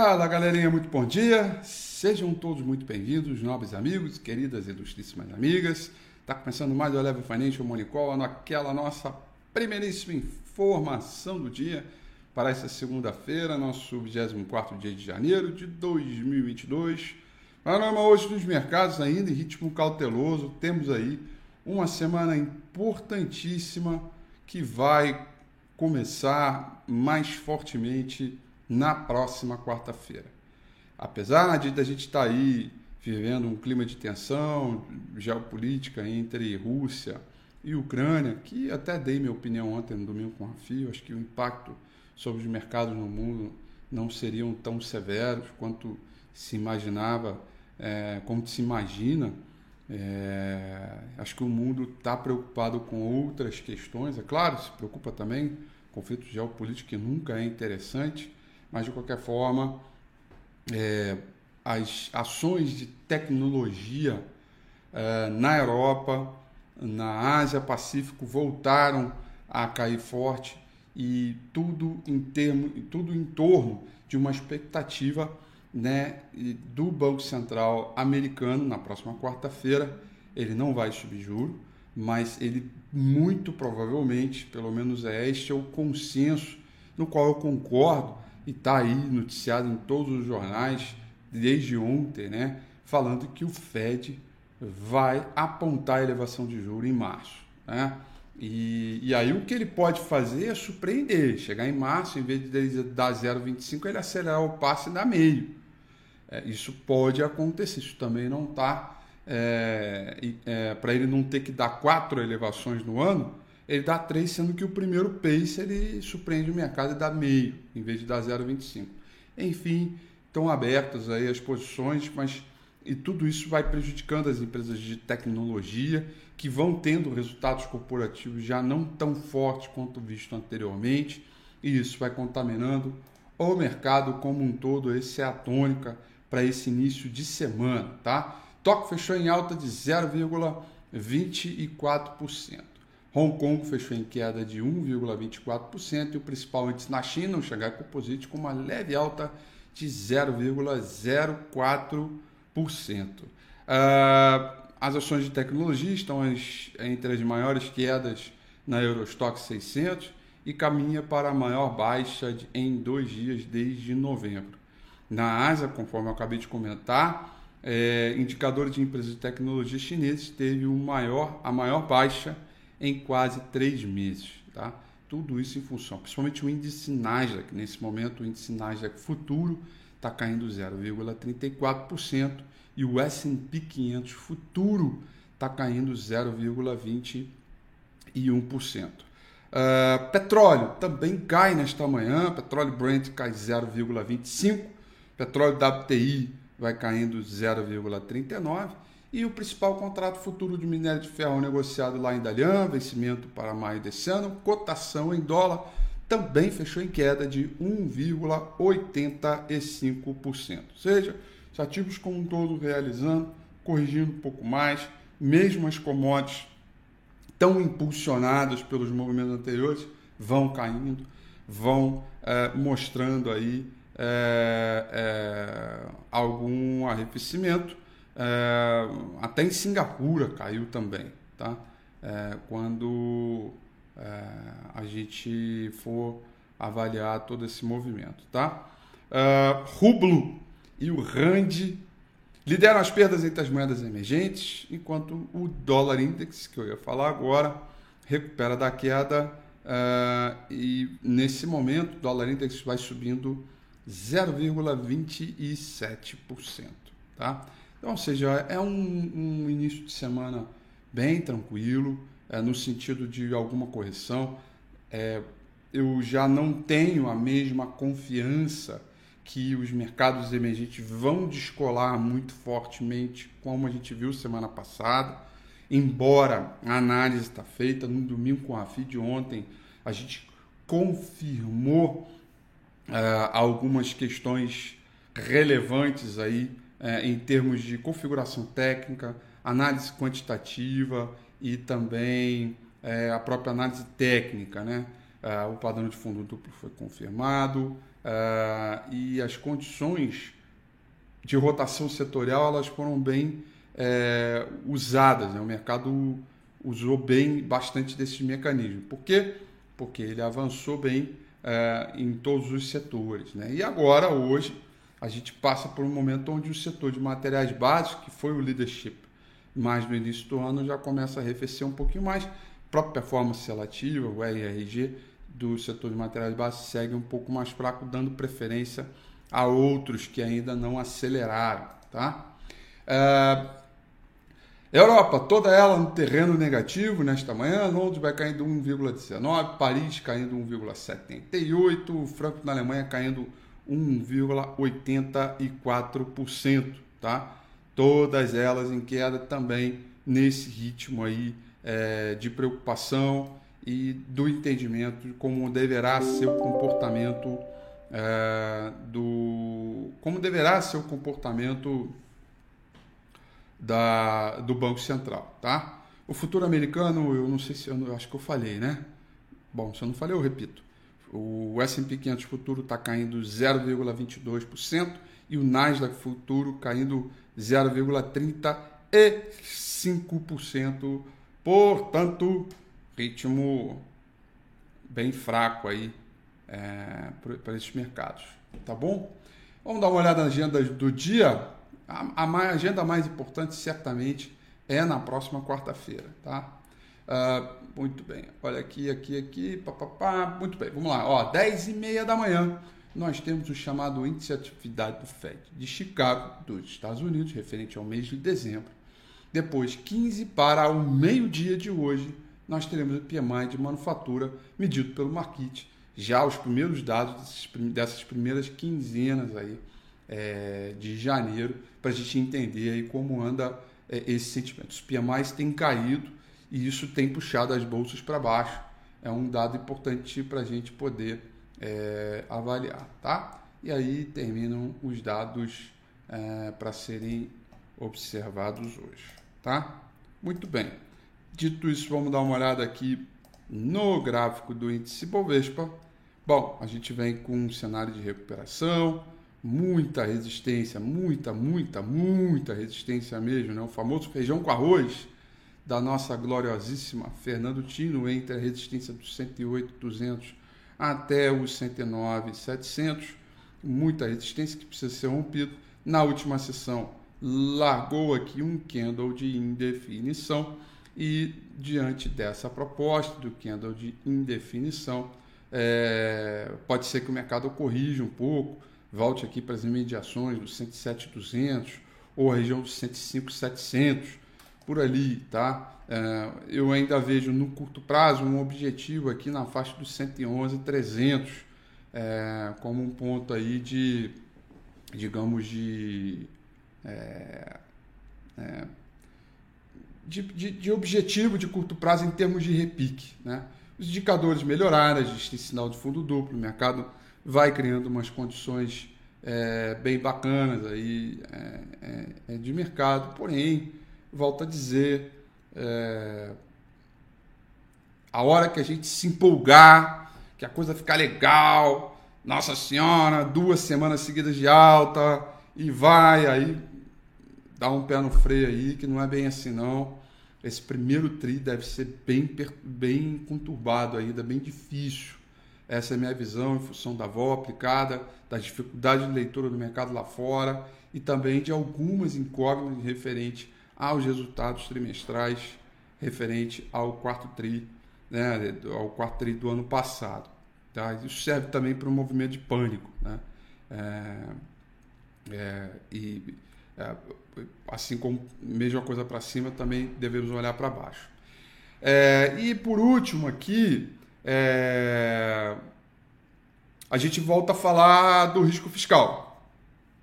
Fala galerinha, muito bom dia. Sejam todos muito bem-vindos, nobres amigos, queridas e ilustríssimas amigas. Está começando mais o Level Financial Morning Call, naquela nossa primeiríssima informação do dia para essa segunda-feira, nosso 24 dia de janeiro de 2022. Panorama hoje dos mercados ainda em ritmo cauteloso. Temos aí uma semana importantíssima que vai começar mais fortemente na próxima quarta-feira. Apesar de a gente estar tá aí vivendo um clima de tensão geopolítica entre Rússia e Ucrânia, que até dei minha opinião ontem no domingo com a FIO, acho que o impacto sobre os mercados no mundo não seriam tão severos quanto se imaginava, é, como se imagina. É, acho que o mundo está preocupado com outras questões, é claro, se preocupa também conflito geopolítico que nunca é interessante, mas de qualquer forma, é, as ações de tecnologia é, na Europa, na Ásia Pacífico voltaram a cair forte e tudo em termo, tudo em torno de uma expectativa né, do Banco Central americano na próxima quarta-feira. Ele não vai subir juro, mas ele muito provavelmente, pelo menos é este é o consenso no qual eu concordo e está aí noticiado em todos os jornais desde ontem, né, falando que o Fed vai apontar a elevação de juros em março. Né? E, e aí o que ele pode fazer é surpreender, chegar em março, em vez de dar 0,25, ele acelerar o passe e dar meio. É, isso pode acontecer, isso também não está. É, é, Para ele não ter que dar quatro elevações no ano, ele dá 3, sendo que o primeiro pace ele surpreende o mercado e dá meio, em vez de dar 0,25. Enfim, estão abertas aí as posições, mas e tudo isso vai prejudicando as empresas de tecnologia que vão tendo resultados corporativos já não tão fortes quanto visto anteriormente, e isso vai contaminando o mercado como um todo. Essa é a tônica para esse início de semana, tá? Tóquio fechou em alta de 0,24%. Hong Kong fechou em queda de 1,24% e o principal índice na China, o Shanghai Composite, com uma leve alta de 0,04%. Uh, as ações de tecnologia estão entre as maiores quedas na Eurostock 600 e caminha para a maior baixa em dois dias desde novembro. Na Ásia, conforme eu acabei de comentar, é, indicador de empresas de tecnologia chineses teve o maior, a maior baixa em quase três meses. Tá? Tudo isso em função, principalmente o índice Nasdaq. Nesse momento, o índice Nasdaq futuro está caindo 0,34% e o S&P 500 futuro está caindo 0,21%. Uh, petróleo também cai nesta manhã, petróleo Brent cai 0,25%, petróleo WTI vai caindo 0,39% e o principal contrato futuro de minério de ferro negociado lá em Dalian, vencimento para maio desse ano, cotação em dólar, também fechou em queda de 1,85%. Ou seja, os ativos como um todo realizando, corrigindo um pouco mais, mesmo as commodities tão impulsionadas pelos movimentos anteriores, vão caindo, vão é, mostrando aí é, é, algum arrefecimento é, até em Singapura caiu também, tá? É, quando é, a gente for avaliar todo esse movimento, tá? É, rublo e o rand lideram as perdas entre as moedas emergentes, enquanto o dólar index, que eu ia falar agora, recupera da queda é, e nesse momento o dólar index vai subindo 0,27%, tá? Então, ou seja, é um, um início de semana bem tranquilo, é, no sentido de alguma correção. É, eu já não tenho a mesma confiança que os mercados emergentes vão descolar muito fortemente, como a gente viu semana passada. Embora a análise está feita no domingo com a FID ontem, a gente confirmou uh, algumas questões relevantes aí é, em termos de configuração técnica, análise quantitativa e também é, a própria análise técnica. Né? É, o padrão de fundo duplo foi confirmado, uh, e as condições de rotação setorial elas foram bem é, usadas. Né? O mercado usou bem bastante desses mecanismos. Por quê? Porque ele avançou bem é, em todos os setores. Né? E agora, hoje, a gente passa por um momento onde o setor de materiais básicos, que foi o leadership mais no início do ano, já começa a arrefecer um pouquinho mais. A própria performance relativa, o RRG, do setor de materiais básicos segue um pouco mais fraco, dando preferência a outros que ainda não aceleraram. Tá? Uh, Europa, toda ela no terreno negativo nesta manhã. Londres vai caindo 1,19, Paris caindo 1,78, Franco na Alemanha caindo 1,84%, tá? Todas elas em queda também nesse ritmo aí é, de preocupação e do entendimento de como deverá ser o comportamento é, do como deverá ser o comportamento da, do Banco Central, tá? O futuro americano, eu não sei se eu, eu acho que eu falei, né? Bom, se eu não falei, eu repito. O S&P 500 futuro está caindo 0,22% e o Nasdaq futuro caindo 0,35%. Portanto, ritmo bem fraco aí é, para esses mercados, tá bom? Vamos dar uma olhada na agenda do dia. A, a agenda mais importante, certamente, é na próxima quarta-feira, tá? Uh, muito bem. Olha aqui, aqui, aqui, papapá. Muito bem, vamos lá. Ó, 10 e meia da manhã, nós temos o chamado Índice de Atividade do FED de Chicago, dos Estados Unidos, referente ao mês de dezembro. Depois, 15 para o meio-dia de hoje, nós teremos o PMI de manufatura medido pelo Marquite. Já os primeiros dados dessas primeiras quinzenas aí é, de janeiro para a gente entender aí como anda é, esse sentimento. Os PMIs têm caído e isso tem puxado as bolsas para baixo. É um dado importante para a gente poder é, avaliar, tá? E aí terminam os dados é, para serem observados hoje, tá? Muito bem. Dito isso, vamos dar uma olhada aqui no gráfico do índice Bovespa. Bom, a gente vem com um cenário de recuperação, muita resistência, muita, muita, muita resistência mesmo, né? O famoso feijão com arroz da nossa gloriosíssima Fernando Tino entre a resistência dos 108, 200 até os 109, 700. Muita resistência que precisa ser rompido. Na última sessão, largou aqui um candle de indefinição e diante dessa proposta do candle de indefinição, é, pode ser que o mercado corrija um pouco, volte aqui para as imediações dos 107,200 ou a região dos 105,700, por ali, tá? É, eu ainda vejo no curto prazo um objetivo aqui na faixa dos 111,300 é, como um ponto aí de, digamos, de, é, é, de, de, de, objetivo de curto prazo em termos de repique, né? Os indicadores melhoraram, tem sinal de fundo duplo, o mercado vai criando umas condições é, bem bacanas aí é, de mercado, porém, volto a dizer, é, a hora que a gente se empolgar, que a coisa ficar legal, nossa senhora, duas semanas seguidas de alta e vai aí dá um pé no freio aí, que não é bem assim não. Esse primeiro tri deve ser bem, bem conturbado ainda, bem difícil. Essa é a minha visão em função da avó aplicada, das dificuldades de leitura do mercado lá fora e também de algumas incógnitas referente aos resultados trimestrais referente ao quarto tri, né, ao quarto tri do ano passado. Tá? Isso serve também para um movimento de pânico. Né? É, é, e é, assim como mesma coisa para cima, também devemos olhar para baixo. É, e por último aqui, é, a gente volta a falar do risco fiscal,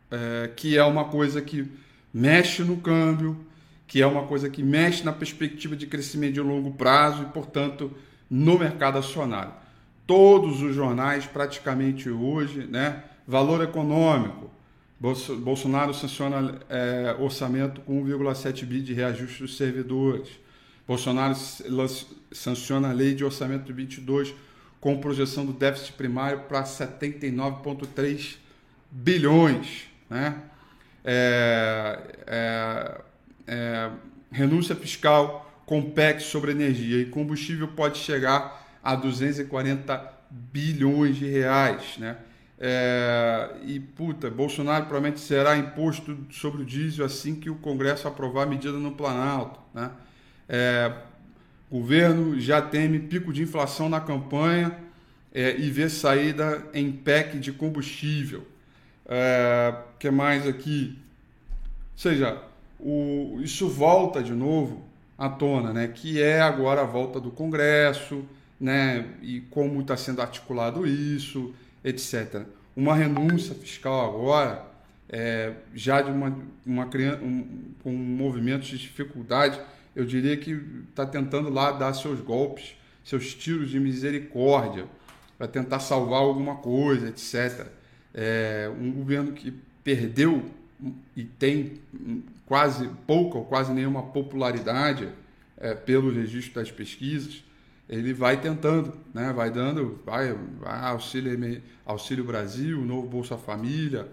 é, que é uma coisa que mexe no câmbio, que é uma coisa que mexe na perspectiva de crescimento de longo prazo e, portanto, no mercado acionário. Todos os jornais, praticamente hoje, né, valor econômico, Bolsonaro sanciona é, orçamento com 1,7 bi de reajuste dos servidores. Bolsonaro sanciona a lei de orçamento de 22 com projeção do déficit primário para 79,3 bilhões. Né? É, é, é, renúncia fiscal com PEC sobre energia e combustível pode chegar a 240 bilhões de reais. Né? É, e puta, Bolsonaro provavelmente será imposto sobre o diesel assim que o Congresso aprovar a medida no Planalto. Né? É, o governo já teme pico de inflação na campanha é, e vê saída em PEC de combustível. É, que mais aqui? Ou seja, o, isso volta de novo à tona, né? que é agora a volta do Congresso, né? e como está sendo articulado isso, etc. Uma renúncia fiscal agora, é, já de uma, uma um, um movimento de dificuldade, eu diria que está tentando lá dar seus golpes, seus tiros de misericórdia, para tentar salvar alguma coisa, etc é, um governo que perdeu e tem quase pouca ou quase nenhuma popularidade é, pelo registro das pesquisas, ele vai tentando, né? vai dando, vai, vai auxílio, auxílio Brasil, novo Bolsa Família,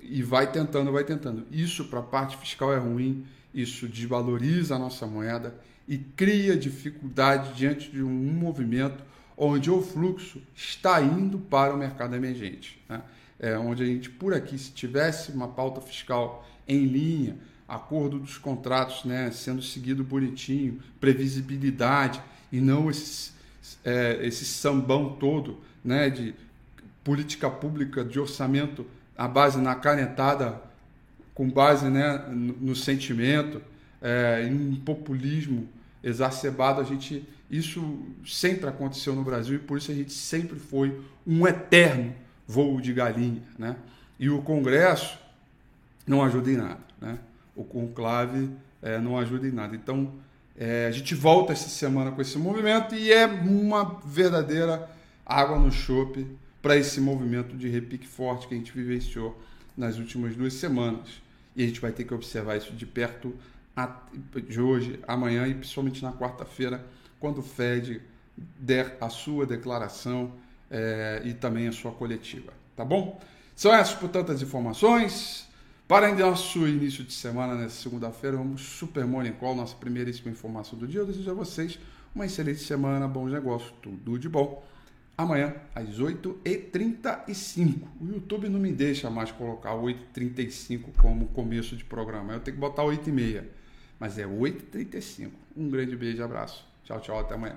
e vai tentando, vai tentando. Isso para a parte fiscal é ruim, isso desvaloriza a nossa moeda e cria dificuldade diante de um movimento onde o fluxo está indo para o mercado emergente. Né? É, onde a gente, por aqui, se tivesse uma pauta fiscal em linha, acordo dos contratos né, sendo seguido bonitinho, previsibilidade e não esse, é, esse sambão todo né, de política pública, de orçamento, a base na canetada, com base né, no, no sentimento, é, em um populismo exacerbado, a gente isso sempre aconteceu no Brasil e por isso a gente sempre foi um eterno voo de galinha, né? E o Congresso não ajuda em nada, né? O conclave é, não ajuda em nada. Então, é, a gente volta essa semana com esse movimento e é uma verdadeira água no chope para esse movimento de repique forte que a gente vivenciou nas últimas duas semanas. E a gente vai ter que observar isso de perto de hoje, amanhã e principalmente na quarta-feira, quando o Fed der a sua declaração é, e também a sua coletiva. Tá bom? São essas, portanto, as informações. Para nosso início de semana, nessa segunda-feira, vamos Super Morning Call, nossa primeiríssima informação do dia. Eu desejo a vocês uma excelente semana, bons negócios, tudo de bom. Amanhã, às 8h35. O YouTube não me deixa mais colocar 8h35 como começo de programa. Eu tenho que botar 8h30. Mas é 8h35. Um grande beijo, abraço. Tchau, tchau, até amanhã.